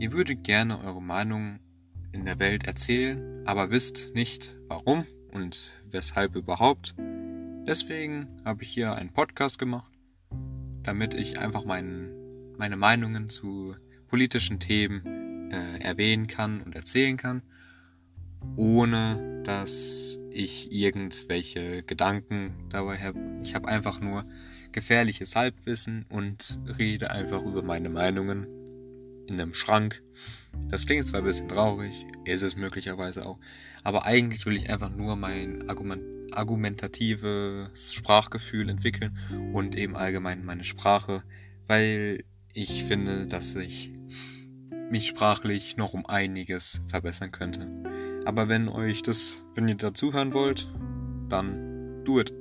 Ihr würdet gerne eure Meinung in der Welt erzählen, aber wisst nicht warum und weshalb überhaupt. Deswegen habe ich hier einen Podcast gemacht, damit ich einfach mein, meine Meinungen zu politischen Themen äh, erwähnen kann und erzählen kann, ohne dass ich irgendwelche Gedanken dabei habe. Ich habe einfach nur gefährliches Halbwissen und rede einfach über meine Meinungen in einem Schrank. Das klingt zwar ein bisschen traurig, ist es möglicherweise auch, aber eigentlich will ich einfach nur mein Argument, argumentatives Sprachgefühl entwickeln und eben allgemein meine Sprache, weil ich finde, dass ich mich sprachlich noch um einiges verbessern könnte. Aber wenn euch das, wenn ihr dazuhören wollt, dann do it.